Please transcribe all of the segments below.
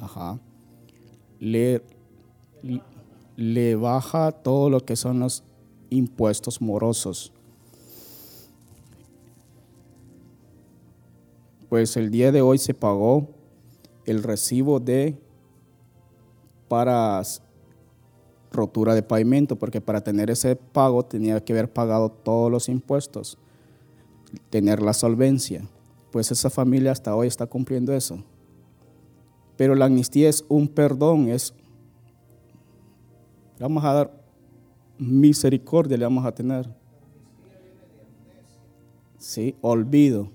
Ajá. Le, le baja todo lo que son los impuestos morosos. Pues el día de hoy se pagó el recibo de para rotura de pavimento, porque para tener ese pago tenía que haber pagado todos los impuestos, tener la solvencia. Pues esa familia hasta hoy está cumpliendo eso. Pero la amnistía es un perdón, es, vamos a dar misericordia, le vamos a tener. Sí, olvido.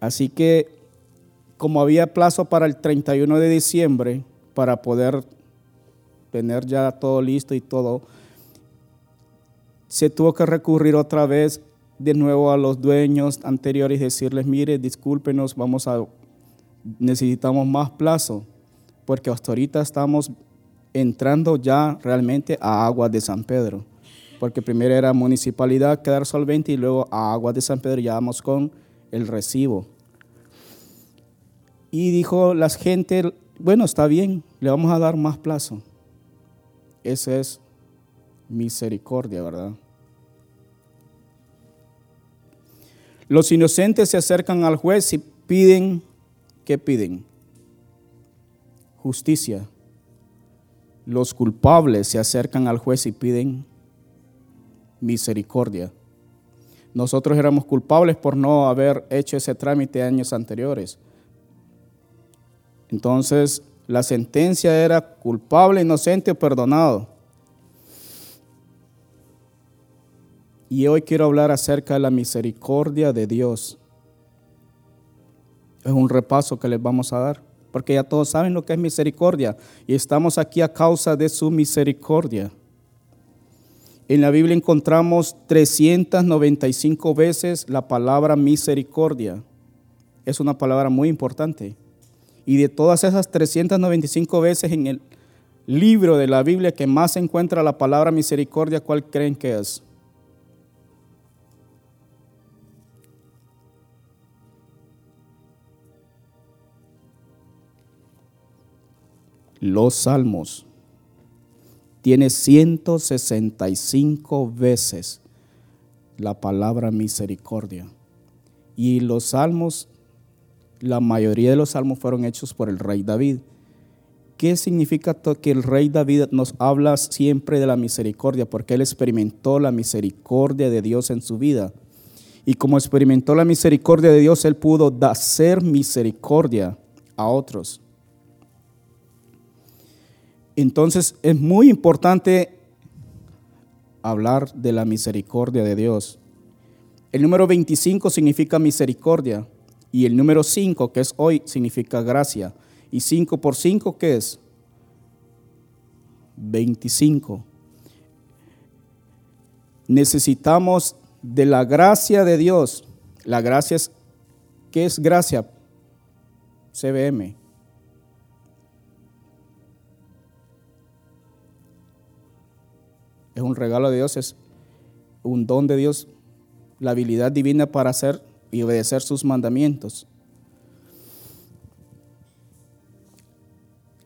Así que como había plazo para el 31 de diciembre para poder tener ya todo listo y todo, se tuvo que recurrir otra vez de nuevo a los dueños anteriores decirles, mire, discúlpenos, vamos a, necesitamos más plazo, porque hasta ahorita estamos entrando ya realmente a aguas de San Pedro, porque primero era municipalidad quedar solvente y luego a aguas de San Pedro ya vamos con el recibo. Y dijo la gente, bueno, está bien, le vamos a dar más plazo. Esa es misericordia, ¿verdad? Los inocentes se acercan al juez y piden, ¿qué piden? Justicia. Los culpables se acercan al juez y piden misericordia. Nosotros éramos culpables por no haber hecho ese trámite años anteriores. Entonces, la sentencia era culpable, inocente o perdonado. Y hoy quiero hablar acerca de la misericordia de Dios. Es un repaso que les vamos a dar, porque ya todos saben lo que es misericordia y estamos aquí a causa de su misericordia. En la Biblia encontramos 395 veces la palabra misericordia. Es una palabra muy importante. Y de todas esas 395 veces en el libro de la Biblia que más se encuentra la palabra misericordia, ¿cuál creen que es? Los salmos. Tiene 165 veces la palabra misericordia. Y los salmos la mayoría de los salmos fueron hechos por el rey David. ¿Qué significa que el rey David nos habla siempre de la misericordia? Porque él experimentó la misericordia de Dios en su vida. Y como experimentó la misericordia de Dios, él pudo hacer misericordia a otros. Entonces es muy importante hablar de la misericordia de Dios. El número 25 significa misericordia. Y el número 5, que es hoy, significa gracia. ¿Y 5 por 5 qué es? 25. Necesitamos de la gracia de Dios. La gracia es, ¿qué es gracia? CBM. Es un regalo de Dios, es un don de Dios, la habilidad divina para hacer y obedecer sus mandamientos.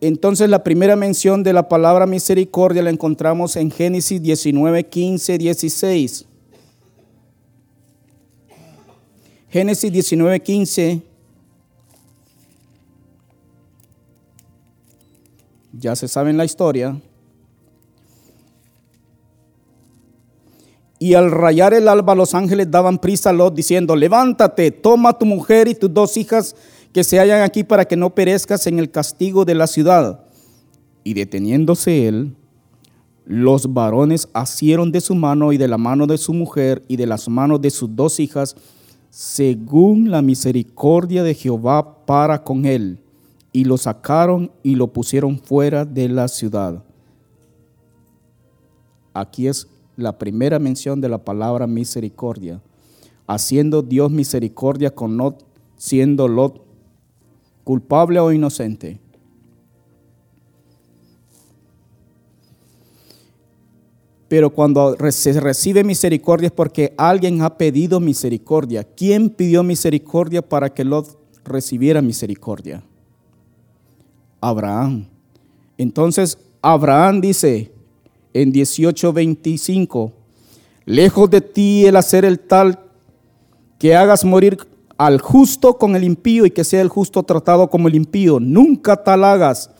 Entonces la primera mención de la palabra misericordia la encontramos en Génesis 19, 15, 16. Génesis 19, 15. Ya se sabe la historia. Y al rayar el alba, los ángeles daban prisa a Lot diciendo, levántate, toma a tu mujer y tus dos hijas que se hallan aquí para que no perezcas en el castigo de la ciudad. Y deteniéndose él, los varones asieron de su mano y de la mano de su mujer y de las manos de sus dos hijas, según la misericordia de Jehová para con él, y lo sacaron y lo pusieron fuera de la ciudad. Aquí es la primera mención de la palabra misericordia, haciendo Dios misericordia con Lot, siendo Lot culpable o inocente. Pero cuando se recibe misericordia es porque alguien ha pedido misericordia. ¿Quién pidió misericordia para que Lot recibiera misericordia? Abraham. Entonces Abraham dice en 18:25, lejos de ti el hacer el tal que hagas morir al justo con el impío y que sea el justo tratado como el impío. Nunca tal hagas.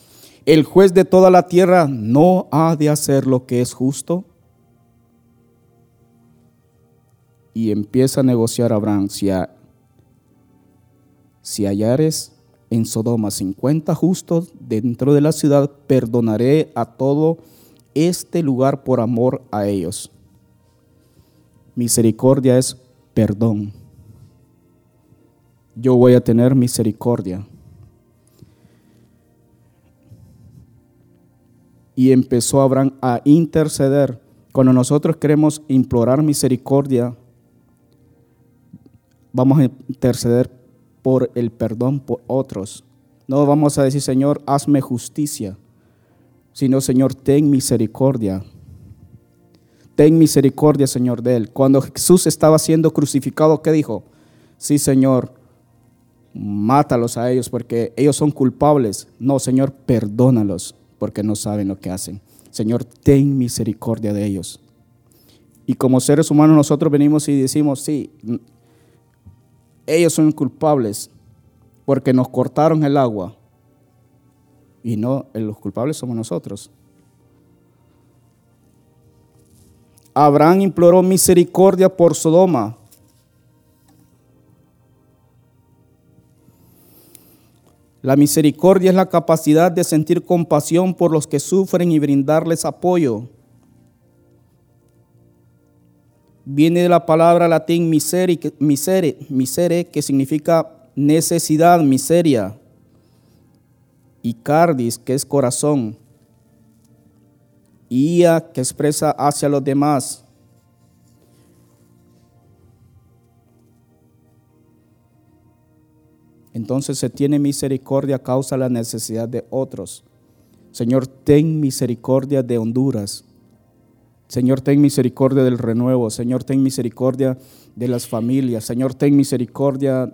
El juez de toda la tierra no ha de hacer lo que es justo. Y empieza a negociar Abraham. Si, si hallares en Sodoma 50 justos dentro de la ciudad, perdonaré a todo este lugar por amor a ellos. Misericordia es perdón. Yo voy a tener misericordia. Y empezó Abraham a interceder. Cuando nosotros queremos implorar misericordia, vamos a interceder por el perdón por otros. No vamos a decir, Señor, hazme justicia, sino, Señor, ten misericordia. Ten misericordia, Señor, de él. Cuando Jesús estaba siendo crucificado, ¿qué dijo? Sí, Señor, mátalos a ellos porque ellos son culpables. No, Señor, perdónalos porque no saben lo que hacen. Señor, ten misericordia de ellos. Y como seres humanos nosotros venimos y decimos, sí, ellos son culpables porque nos cortaron el agua. Y no, los culpables somos nosotros. Abraham imploró misericordia por Sodoma. La misericordia es la capacidad de sentir compasión por los que sufren y brindarles apoyo. viene de la palabra latín miseri, misere, misere, que significa necesidad, miseria, y cardis, que es corazón, ia, que expresa hacia los demás. Entonces se tiene misericordia a causa de la necesidad de otros. Señor, ten misericordia de Honduras. Señor, ten misericordia del renuevo. Señor, ten misericordia de las familias. Señor, ten misericordia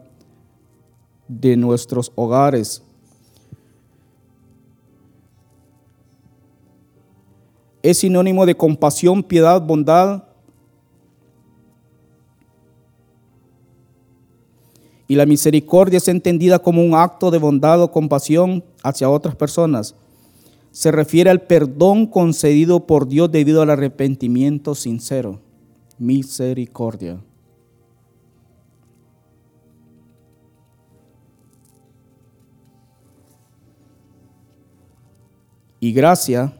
de nuestros hogares. Es sinónimo de compasión, piedad, bondad. Y la misericordia es entendida como un acto de bondad o compasión hacia otras personas se refiere al perdón concedido por Dios debido al arrepentimiento sincero. Misericordia. Y gracia,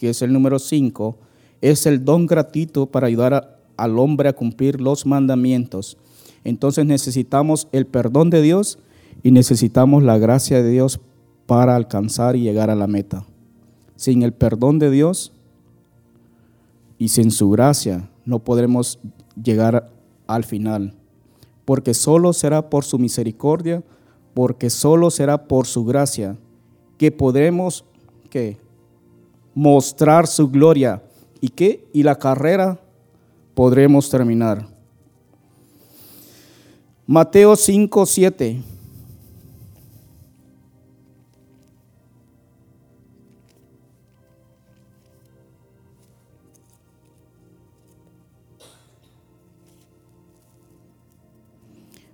que es el número 5, es el don gratuito para ayudar al hombre a cumplir los mandamientos. Entonces necesitamos el perdón de Dios y necesitamos la gracia de Dios para alcanzar y llegar a la meta. Sin el perdón de Dios y sin su gracia no podremos llegar al final, porque solo será por su misericordia, porque solo será por su gracia que podremos que mostrar su gloria y que y la carrera podremos terminar. Mateo 5, 7.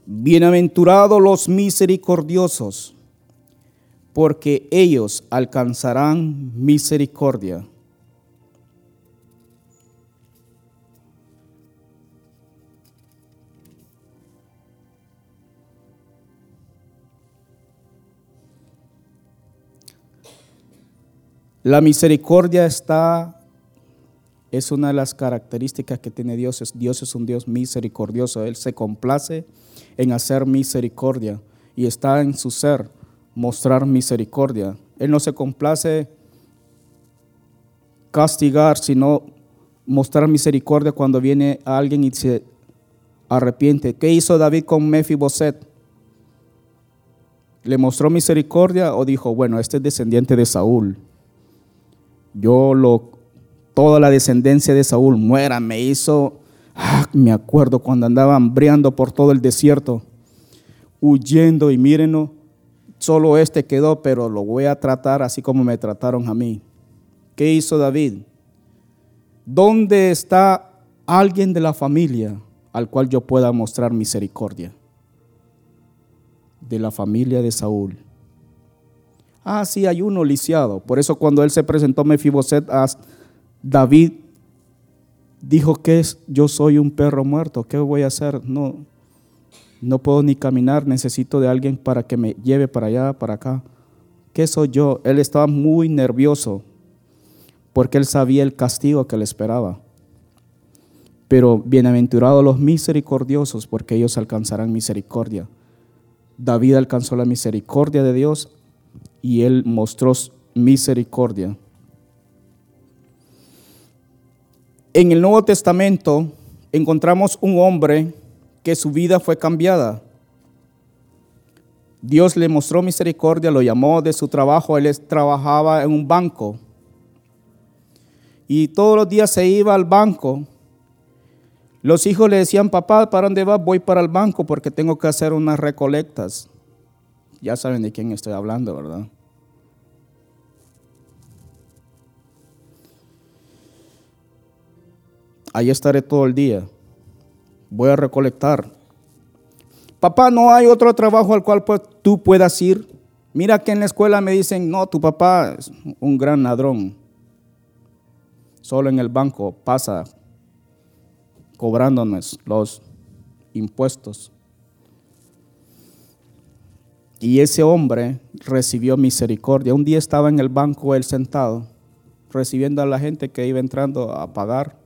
Bienaventurados los misericordiosos, porque ellos alcanzarán misericordia. La misericordia está, es una de las características que tiene Dios. Dios es un Dios misericordioso. Él se complace en hacer misericordia y está en su ser mostrar misericordia. Él no se complace castigar, sino mostrar misericordia cuando viene alguien y se arrepiente. ¿Qué hizo David con Mefiboset? ¿Le mostró misericordia o dijo, bueno, este es descendiente de Saúl? Yo lo toda la descendencia de Saúl muera. Me hizo, ah, me acuerdo cuando andaba hambriando por todo el desierto, huyendo y mírenlo, solo este quedó, pero lo voy a tratar así como me trataron a mí. ¿Qué hizo David? ¿Dónde está alguien de la familia al cual yo pueda mostrar misericordia? De la familia de Saúl. Ah, sí, hay uno lisiado. Por eso cuando él se presentó Mefiboset a David, dijo que yo soy un perro muerto, ¿qué voy a hacer? No, no puedo ni caminar, necesito de alguien para que me lleve para allá, para acá. ¿Qué soy yo? Él estaba muy nervioso porque él sabía el castigo que le esperaba. Pero bienaventurados los misericordiosos porque ellos alcanzarán misericordia. David alcanzó la misericordia de Dios y él mostró misericordia. En el Nuevo Testamento encontramos un hombre que su vida fue cambiada. Dios le mostró misericordia, lo llamó de su trabajo, él trabajaba en un banco. Y todos los días se iba al banco. Los hijos le decían, papá, ¿para dónde vas? Voy para el banco porque tengo que hacer unas recolectas. Ya saben de quién estoy hablando, ¿verdad? Ahí estaré todo el día. Voy a recolectar. Papá, no hay otro trabajo al cual tú puedas ir. Mira que en la escuela me dicen, no, tu papá es un gran ladrón. Solo en el banco pasa cobrándonos los impuestos. Y ese hombre recibió misericordia. Un día estaba en el banco él sentado, recibiendo a la gente que iba entrando a pagar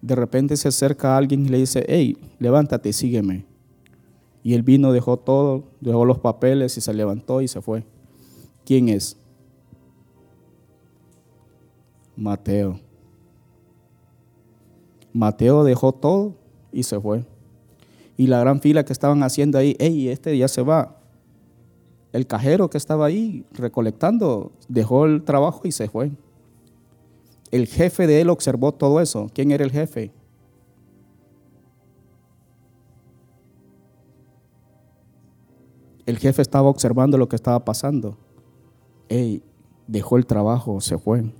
de repente se acerca a alguien y le dice, hey, levántate sígueme. Y él vino, dejó todo, dejó los papeles y se levantó y se fue. ¿Quién es? Mateo. Mateo dejó todo y se fue. Y la gran fila que estaban haciendo ahí, hey, este ya se va. El cajero que estaba ahí recolectando dejó el trabajo y se fue. El jefe de él observó todo eso. ¿Quién era el jefe? El jefe estaba observando lo que estaba pasando. Ey, dejó el trabajo, se fue.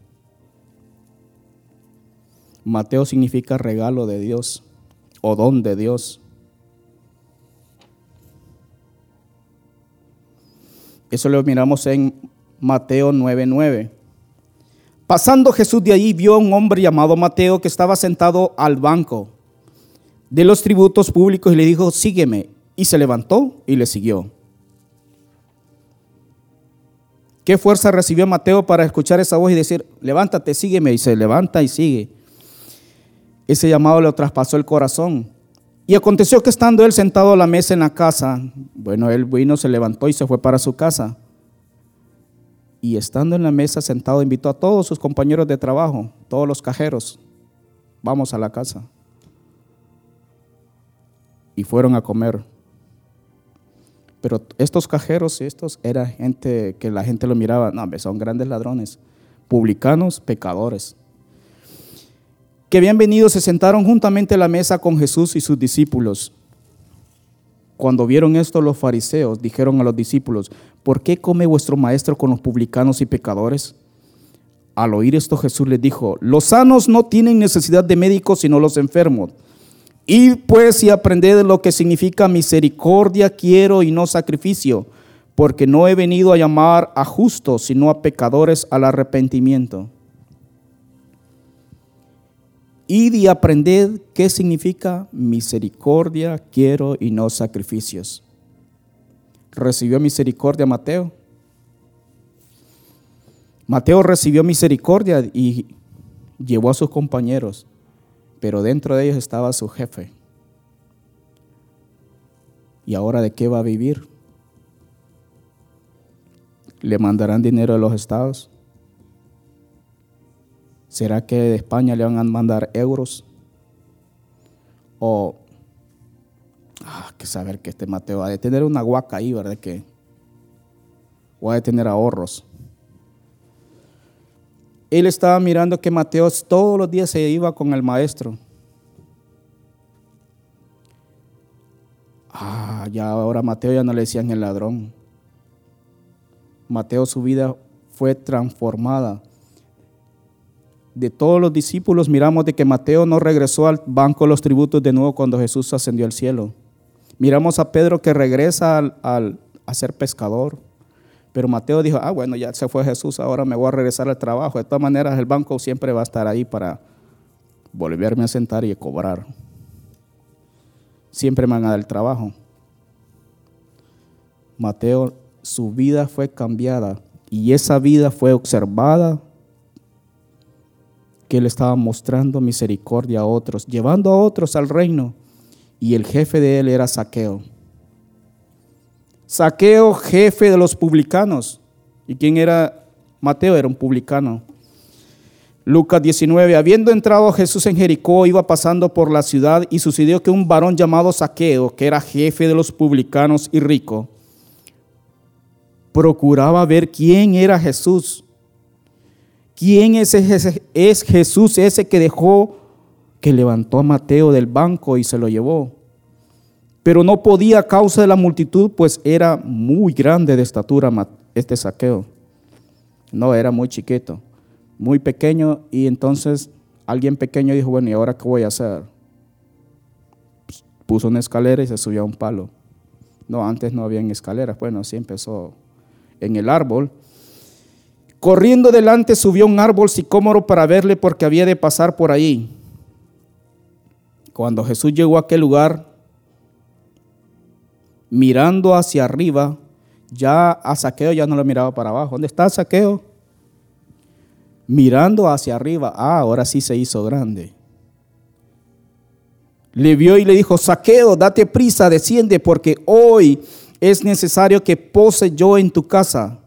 Mateo significa regalo de Dios o don de Dios. Eso lo miramos en Mateo 9:9. Pasando Jesús de allí, vio a un hombre llamado Mateo que estaba sentado al banco de los tributos públicos y le dijo, sígueme. Y se levantó y le siguió. ¿Qué fuerza recibió Mateo para escuchar esa voz y decir, levántate, sígueme? Y se levanta y sigue. Ese llamado le traspasó el corazón. Y aconteció que estando él sentado a la mesa en la casa, bueno, él vino, se levantó y se fue para su casa y estando en la mesa sentado invitó a todos sus compañeros de trabajo, todos los cajeros, vamos a la casa. Y fueron a comer. Pero estos cajeros, estos era gente que la gente lo miraba, no, son grandes ladrones, publicanos, pecadores. Que habían venido, se sentaron juntamente a la mesa con Jesús y sus discípulos. Cuando vieron esto los fariseos, dijeron a los discípulos, ¿por qué come vuestro maestro con los publicanos y pecadores? Al oír esto Jesús les dijo, los sanos no tienen necesidad de médicos sino los enfermos. Y pues y aprended lo que significa misericordia quiero y no sacrificio, porque no he venido a llamar a justos sino a pecadores al arrepentimiento. Id y aprended qué significa misericordia quiero y no sacrificios. ¿Recibió misericordia Mateo? Mateo recibió misericordia y llevó a sus compañeros, pero dentro de ellos estaba su jefe. ¿Y ahora de qué va a vivir? ¿Le mandarán dinero a los estados? ¿Será que de España le van a mandar euros? O, ah, que saber que este Mateo ha de tener una guaca ahí, ¿verdad? Que, o ha de tener ahorros. él estaba mirando que Mateo todos los días se iba con el maestro. Ah, ya ahora Mateo ya no le decían el ladrón. Mateo su vida fue transformada. De todos los discípulos miramos de que Mateo no regresó al banco de los tributos de nuevo cuando Jesús ascendió al cielo. Miramos a Pedro que regresa al, a ser pescador. Pero Mateo dijo, ah, bueno, ya se fue Jesús, ahora me voy a regresar al trabajo. De todas maneras, el banco siempre va a estar ahí para volverme a sentar y cobrar. Siempre me van a dar el trabajo. Mateo, su vida fue cambiada y esa vida fue observada que él estaba mostrando misericordia a otros, llevando a otros al reino. Y el jefe de él era Saqueo. Saqueo, jefe de los publicanos. ¿Y quién era? Mateo era un publicano. Lucas 19, habiendo entrado Jesús en Jericó, iba pasando por la ciudad y sucedió que un varón llamado Saqueo, que era jefe de los publicanos y rico, procuraba ver quién era Jesús. ¿Quién es, ese, es Jesús ese que dejó, que levantó a Mateo del banco y se lo llevó? pero no podía a causa de la multitud, pues era muy grande de estatura este saqueo. No, era muy chiquito, muy pequeño, y entonces alguien pequeño dijo, bueno, ¿y ahora qué voy a hacer? Pues, puso una escalera y se subió a un palo. No, antes no había escaleras, bueno, así empezó en el árbol. Corriendo delante subió un árbol sicómoro para verle porque había de pasar por ahí. Cuando Jesús llegó a aquel lugar, mirando hacia arriba, ya a Saqueo ya no lo miraba para abajo. ¿Dónde está Saqueo? Mirando hacia arriba, ah, ahora sí se hizo grande. Le vio y le dijo, Saqueo, date prisa, desciende, porque hoy es necesario que pose yo en tu casa.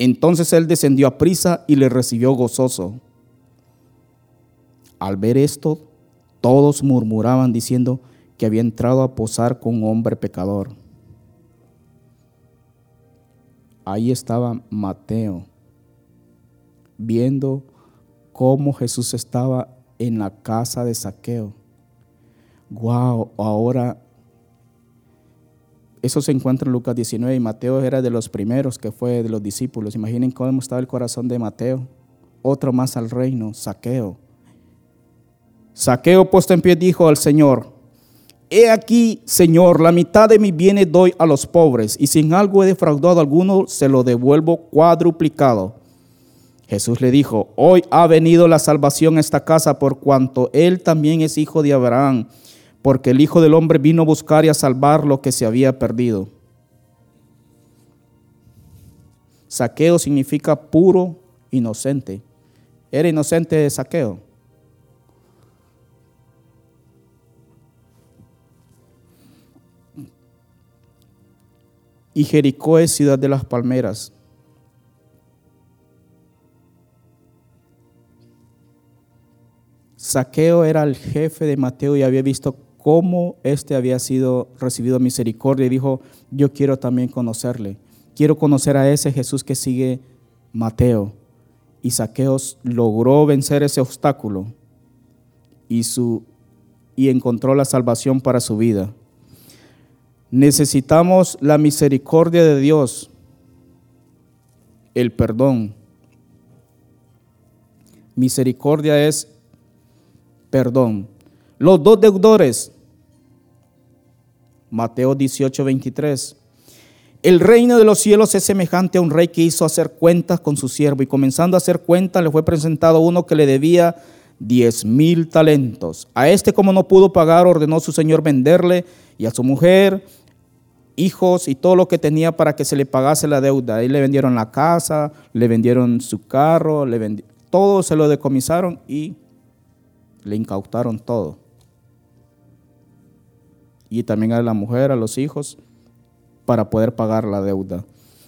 Entonces él descendió a prisa y le recibió gozoso. Al ver esto, todos murmuraban diciendo, que había entrado a posar con un hombre pecador. Ahí estaba Mateo, viendo cómo Jesús estaba en la casa de saqueo. Wow, ahora eso se encuentra en Lucas 19 y Mateo era de los primeros que fue de los discípulos. Imaginen cómo estaba el corazón de Mateo. Otro más al reino, saqueo. Saqueo puesto en pie dijo al Señor, He aquí, Señor, la mitad de mis bienes doy a los pobres, y si en algo he defraudado a alguno, se lo devuelvo cuadruplicado. Jesús le dijo, hoy ha venido la salvación a esta casa por cuanto él también es hijo de Abraham, porque el Hijo del Hombre vino a buscar y a salvar lo que se había perdido. Saqueo significa puro, inocente. Era inocente de saqueo. Y Jericó es ciudad de las palmeras. Saqueo era el jefe de Mateo y había visto cómo éste había sido recibido misericordia y dijo, yo quiero también conocerle. Quiero conocer a ese Jesús que sigue Mateo. Y Saqueo logró vencer ese obstáculo y, su, y encontró la salvación para su vida. Necesitamos la misericordia de Dios, el perdón. Misericordia es perdón. Los dos deudores, Mateo 18, 23. El reino de los cielos es semejante a un rey que hizo hacer cuentas con su siervo y comenzando a hacer cuentas le fue presentado uno que le debía diez mil talentos. A este como no pudo pagar ordenó su señor venderle y a su mujer hijos y todo lo que tenía para que se le pagase la deuda. Ahí le vendieron la casa, le vendieron su carro, le todo se lo decomisaron y le incautaron todo. Y también a la mujer, a los hijos, para poder pagar la deuda.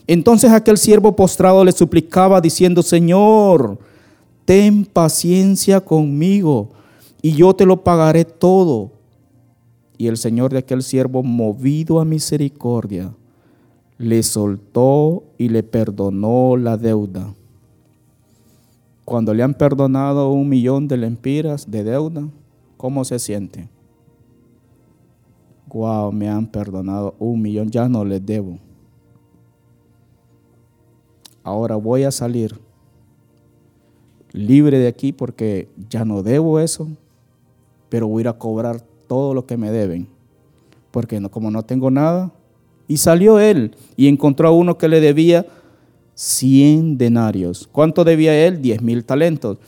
Entonces aquel siervo postrado le suplicaba diciendo, Señor, ten paciencia conmigo y yo te lo pagaré todo. Y el Señor de aquel siervo, movido a misericordia, le soltó y le perdonó la deuda. cuando le han perdonado un millón de lempiras de deuda, ¿cómo se siente? Wow, me han perdonado un millón, ya no les debo. Ahora voy a salir libre de aquí porque ya no debo eso, pero voy a ir a cobrar todo lo que me deben, porque no, como no tengo nada. Y salió él y encontró a uno que le debía 100 denarios. ¿Cuánto debía él? 10 mil talentos.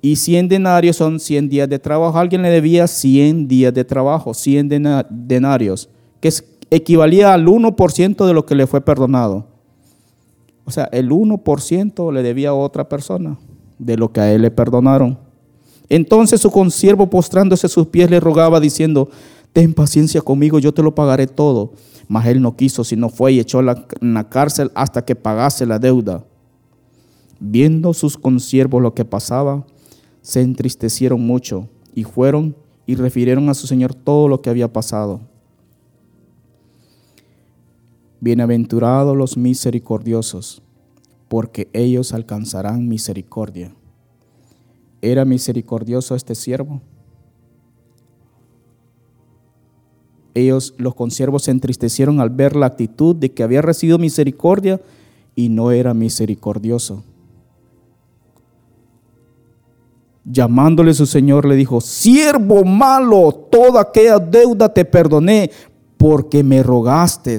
Y 100 denarios son 100 días de trabajo. Alguien le debía 100 días de trabajo, 100 denarios, que equivalía al 1% de lo que le fue perdonado. O sea, el 1% le debía a otra persona de lo que a él le perdonaron. Entonces su consiervo postrándose a sus pies le rogaba diciendo, ten paciencia conmigo, yo te lo pagaré todo. Mas él no quiso, sino fue y echó en la cárcel hasta que pagase la deuda. Viendo sus consiervos lo que pasaba, se entristecieron mucho y fueron y refirieron a su señor todo lo que había pasado. Bienaventurados los misericordiosos, porque ellos alcanzarán misericordia. ¿Era misericordioso este siervo? Ellos, los consiervos, se entristecieron al ver la actitud de que había recibido misericordia y no era misericordioso. Llamándole su señor, le dijo, siervo malo, toda aquella deuda te perdoné porque me rogaste.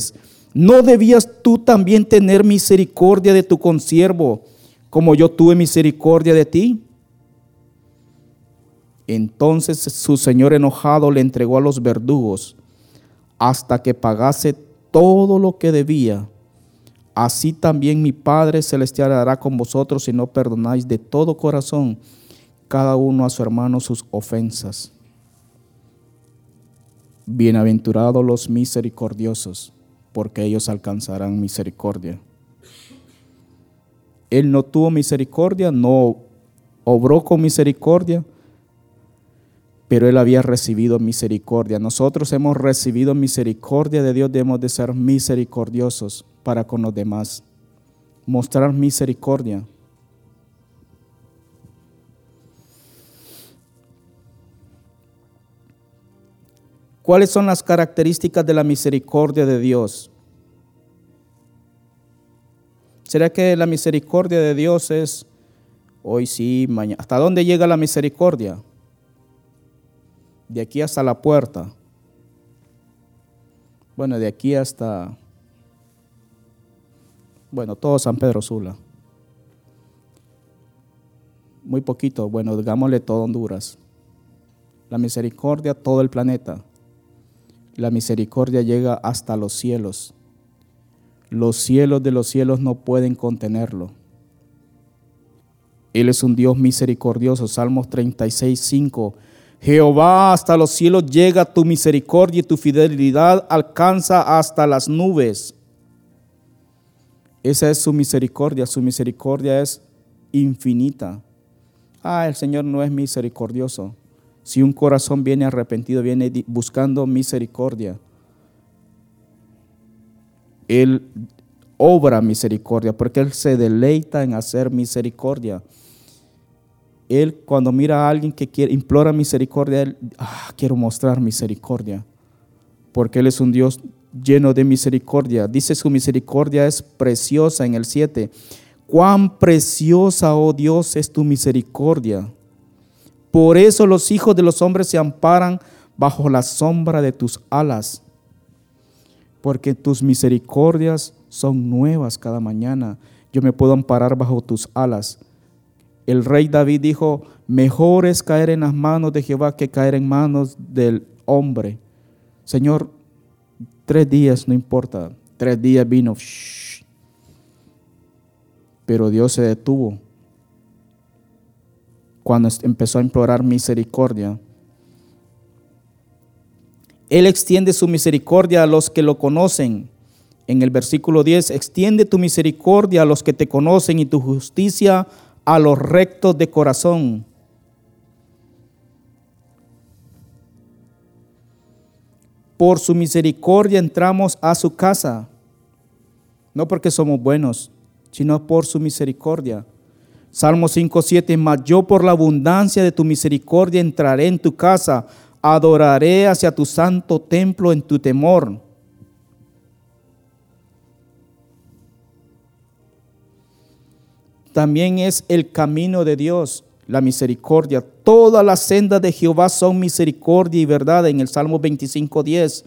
¿No debías tú también tener misericordia de tu consiervo como yo tuve misericordia de ti? Entonces su señor enojado le entregó a los verdugos hasta que pagase todo lo que debía. Así también mi Padre Celestial hará con vosotros si no perdonáis de todo corazón cada uno a su hermano sus ofensas. Bienaventurados los misericordiosos, porque ellos alcanzarán misericordia. Él no tuvo misericordia, no obró con misericordia, pero él había recibido misericordia. Nosotros hemos recibido misericordia de Dios, debemos de ser misericordiosos para con los demás. Mostrar misericordia. ¿Cuáles son las características de la misericordia de Dios? ¿Será que la misericordia de Dios es hoy sí, mañana? ¿Hasta dónde llega la misericordia? De aquí hasta la puerta. Bueno, de aquí hasta, bueno, todo San Pedro Sula. Muy poquito, bueno, digámosle todo Honduras. La misericordia, todo el planeta. La misericordia llega hasta los cielos. Los cielos de los cielos no pueden contenerlo. Él es un Dios misericordioso. Salmos 36, 5. Jehová, hasta los cielos llega tu misericordia y tu fidelidad alcanza hasta las nubes. Esa es su misericordia. Su misericordia es infinita. Ah, el Señor no es misericordioso. Si un corazón viene arrepentido, viene buscando misericordia, Él obra misericordia porque Él se deleita en hacer misericordia. Él cuando mira a alguien que quiere, implora misericordia, Él, ah, quiero mostrar misericordia, porque Él es un Dios lleno de misericordia. Dice su misericordia es preciosa en el 7. Cuán preciosa, oh Dios, es tu misericordia. Por eso los hijos de los hombres se amparan bajo la sombra de tus alas, porque tus misericordias son nuevas cada mañana. Yo me puedo amparar bajo tus alas. El rey David dijo, mejor es caer en las manos de Jehová que caer en manos del hombre. Señor, tres días no importa, tres días vino, pero Dios se detuvo cuando empezó a implorar misericordia. Él extiende su misericordia a los que lo conocen. En el versículo 10, extiende tu misericordia a los que te conocen y tu justicia a los rectos de corazón. Por su misericordia entramos a su casa, no porque somos buenos, sino por su misericordia. Salmo 5, 7, mas yo por la abundancia de tu misericordia entraré en tu casa, adoraré hacia tu santo templo en tu temor. También es el camino de Dios, la misericordia. Todas las sendas de Jehová son misericordia y verdad en el Salmo 25, 10,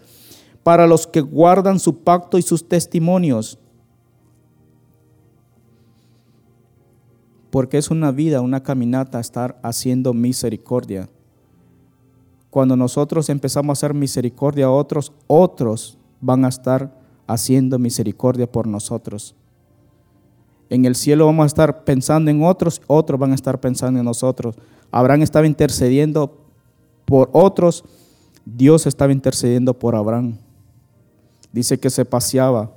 para los que guardan su pacto y sus testimonios. porque es una vida, una caminata estar haciendo misericordia. Cuando nosotros empezamos a hacer misericordia a otros, otros van a estar haciendo misericordia por nosotros. En el cielo vamos a estar pensando en otros, otros van a estar pensando en nosotros. Abraham estaba intercediendo por otros, Dios estaba intercediendo por Abraham. Dice que se paseaba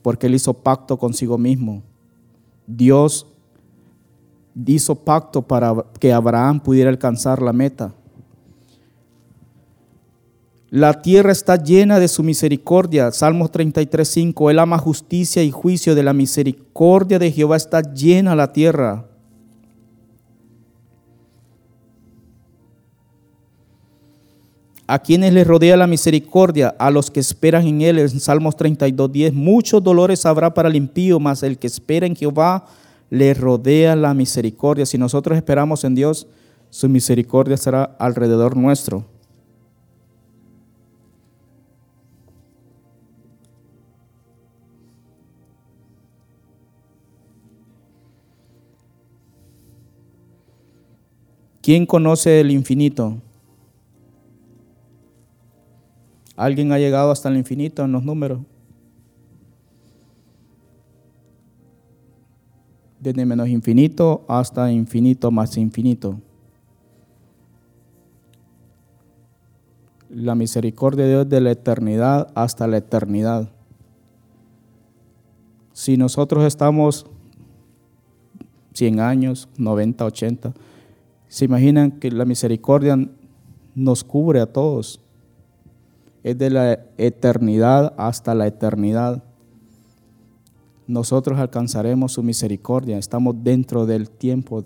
porque él hizo pacto consigo mismo. Dios hizo pacto para que Abraham pudiera alcanzar la meta. La tierra está llena de su misericordia. Salmos 33, 5. Él ama justicia y juicio. De la misericordia de Jehová está llena la tierra. A quienes les rodea la misericordia, a los que esperan en él, en Salmos 32, 10. Muchos dolores habrá para el impío, mas el que espera en Jehová le rodea la misericordia. Si nosotros esperamos en Dios, su misericordia será alrededor nuestro. ¿Quién conoce el infinito? ¿Alguien ha llegado hasta el infinito en los números? desde menos infinito hasta infinito más infinito. La misericordia de Dios de la eternidad hasta la eternidad. Si nosotros estamos 100 años, 90, 80, se imaginan que la misericordia nos cubre a todos. Es de la eternidad hasta la eternidad nosotros alcanzaremos su misericordia. Estamos dentro del tiempo.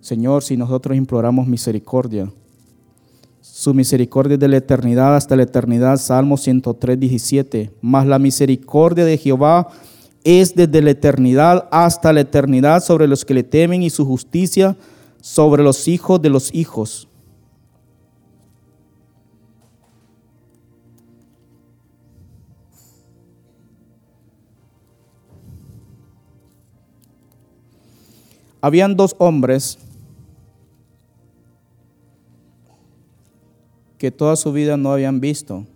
Señor, si nosotros imploramos misericordia, su misericordia de la eternidad hasta la eternidad, Salmo 103, 17. Mas la misericordia de Jehová es desde la eternidad hasta la eternidad sobre los que le temen y su justicia sobre los hijos de los hijos Habían dos hombres que toda su vida no habían visto.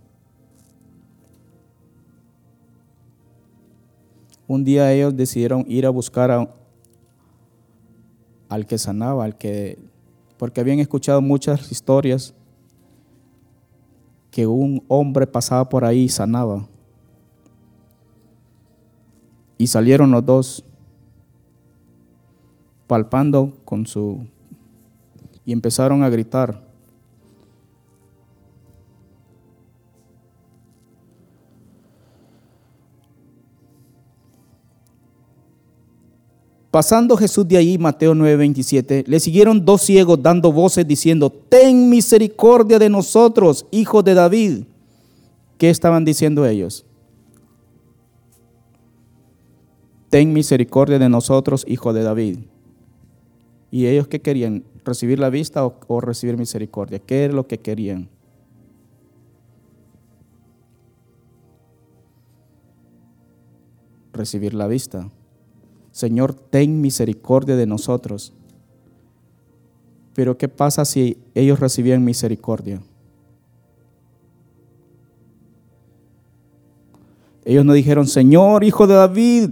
Un día ellos decidieron ir a buscar al que sanaba, al que, porque habían escuchado muchas historias que un hombre pasaba por ahí y sanaba. Y salieron los dos palpando con su... y empezaron a gritar. Pasando Jesús de ahí, Mateo 9:27, le siguieron dos ciegos dando voces diciendo, ten misericordia de nosotros, hijos de David. ¿Qué estaban diciendo ellos? Ten misericordia de nosotros, hijo de David. ¿Y ellos qué querían? ¿Recibir la vista o, recibir misericordia? ¿Qué es lo que querían? Recibir la vista. Señor, ten misericordia de nosotros. Pero ¿qué pasa si ellos recibían misericordia? Ellos no dijeron, Señor, hijo de David,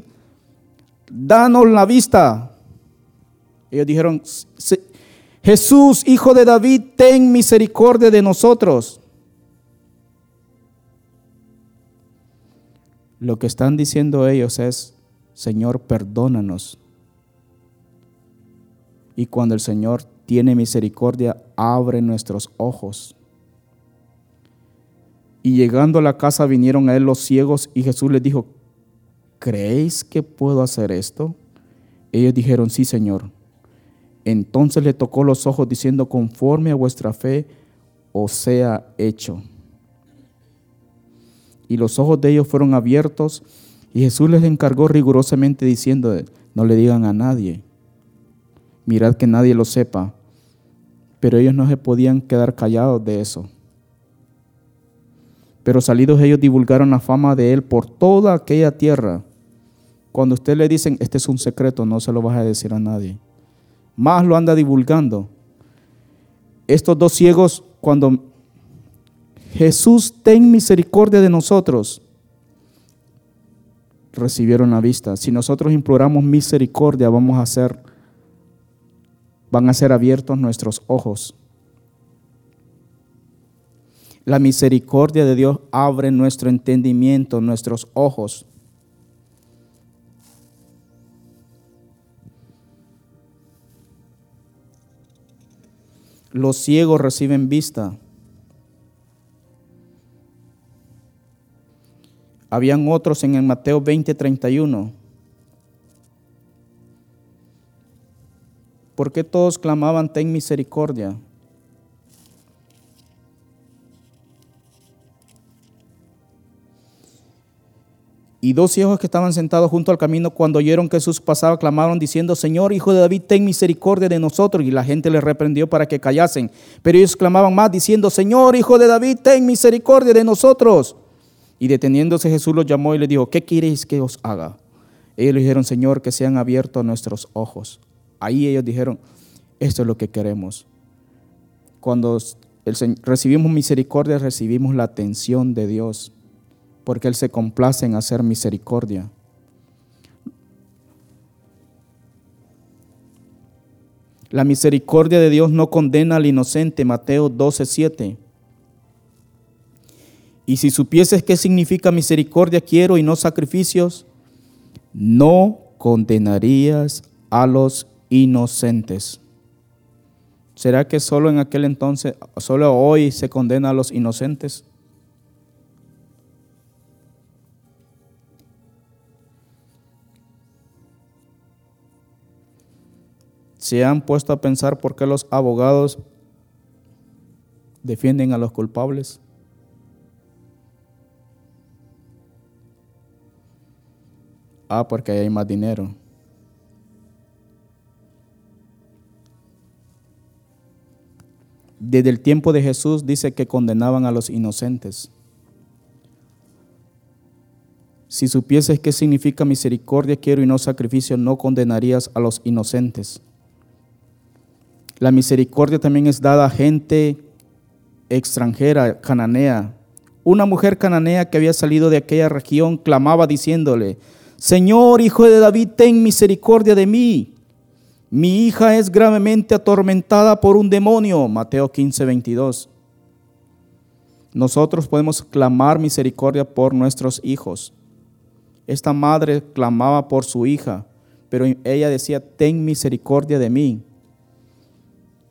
danos la vista. Ellos dijeron, Jesús, hijo de David, ten misericordia de nosotros. Lo que están diciendo ellos es, Señor, perdónanos. Y cuando el Señor tiene misericordia, abre nuestros ojos. Y llegando a la casa vinieron a él los ciegos y Jesús les dijo, ¿creéis que puedo hacer esto? Ellos dijeron, sí, Señor Entonces le tocó los ojos diciendo, conforme a vuestra fe os sea hecho. Y los ojos de ellos fueron abiertos y Jesús les encargó rigurosamente diciendo, no le digan a nadie, mirad que nadie lo sepa. Pero ellos no se podían quedar callados de eso. Pero salidos ellos divulgaron la fama de él por toda aquella tierra. Cuando usted le dicen, este es un secreto, no se lo vas a decir a nadie. Más lo anda divulgando. Estos dos ciegos, cuando Jesús ten misericordia de nosotros, recibieron la vista. Si nosotros imploramos misericordia, vamos a ser, van a ser abiertos nuestros ojos. La misericordia de Dios abre nuestro entendimiento, nuestros ojos. Los ciegos reciben vista. Habían otros en el Mateo 20, 31. ¿Por qué todos clamaban, ten misericordia? Y dos hijos que estaban sentados junto al camino, cuando oyeron que Jesús pasaba, clamaron diciendo, Señor, hijo de David, ten misericordia de nosotros. Y la gente les reprendió para que callasen. Pero ellos clamaban más diciendo, Señor, hijo de David, ten misericordia de nosotros. Y deteniéndose Jesús los llamó y les dijo, ¿qué queréis que os haga? Ellos le dijeron, Señor, que sean abiertos nuestros ojos. Ahí ellos dijeron, esto es lo que queremos. Cuando recibimos misericordia, recibimos la atención de Dios porque Él se complace en hacer misericordia. La misericordia de Dios no condena al inocente, Mateo 12:7. Y si supieses qué significa misericordia quiero y no sacrificios, no condenarías a los inocentes. ¿Será que solo en aquel entonces, solo hoy se condena a los inocentes? ¿Se han puesto a pensar por qué los abogados defienden a los culpables? Ah, porque hay más dinero. Desde el tiempo de Jesús dice que condenaban a los inocentes. Si supieses qué significa misericordia quiero y no sacrificio, no condenarías a los inocentes. La misericordia también es dada a gente extranjera, cananea. Una mujer cananea que había salido de aquella región clamaba diciéndole, Señor, hijo de David, ten misericordia de mí. Mi hija es gravemente atormentada por un demonio. Mateo 15, 22. Nosotros podemos clamar misericordia por nuestros hijos. Esta madre clamaba por su hija, pero ella decía, ten misericordia de mí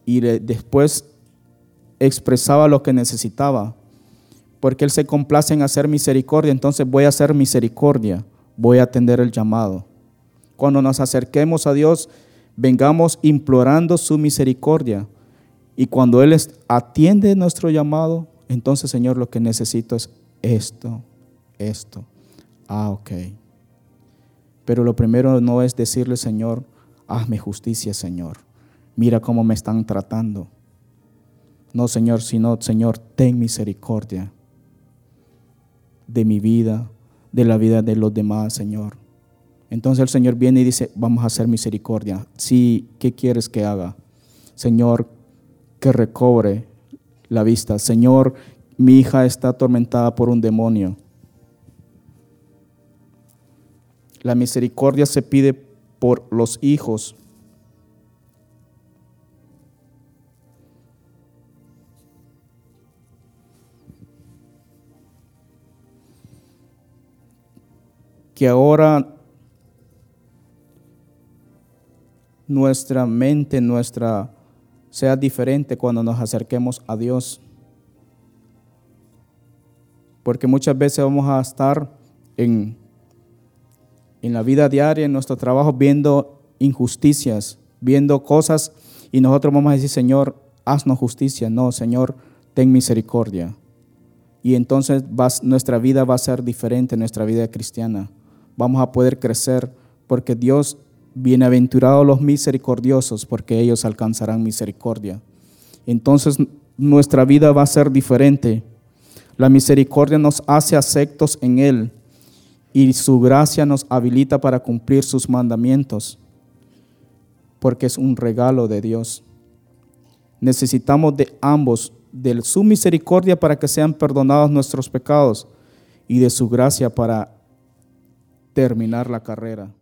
y después expresaba lo que necesitaba, porque Él se complace en hacer misericordia, entonces voy a hacer misericordia, voy a atender el llamado. Cuando nos acerquemos a Dios, vengamos implorando su misericordia. Y cuando Él atiende nuestro llamado, entonces, Señor, lo que necesito es esto, esto. Ah, ok. Pero lo primero no es decirle, Señor, hazme justicia, Señor mira cómo me están tratando. No, Señor, sino, Señor, ten misericordia de mi vida, de la vida de los demás, Señor. Entonces el Señor viene y dice, vamos a hacer misericordia. Sí, ¿qué quieres que haga? Señor, que recobre la vista. Señor, mi hija está atormentada por un demonio. La misericordia se pide por los hijos que ahora nuestra mente, nuestra sea diferente cuando nos acerquemos a Dios. Porque muchas veces vamos a estar en, en la vida diaria, en nuestro trabajo, viendo injusticias, viendo cosas Y nosotros vamos a decir, Señor, haznos justicia. No, Señor, ten misericordia. Y entonces nuestra vida va a ser diferente, nuestra vida cristiana. Vamos a poder crecer porque Dios, bienaventurados los misericordiosos, porque ellos alcanzarán misericordia. Entonces nuestra vida va a ser diferente. La misericordia nos hace aceptos en Él y su gracia nos habilita para cumplir sus mandamientos, porque es un regalo de Dios. Necesitamos de ambos, de su misericordia para que sean perdonados nuestros pecados y de su gracia para terminar la carrera.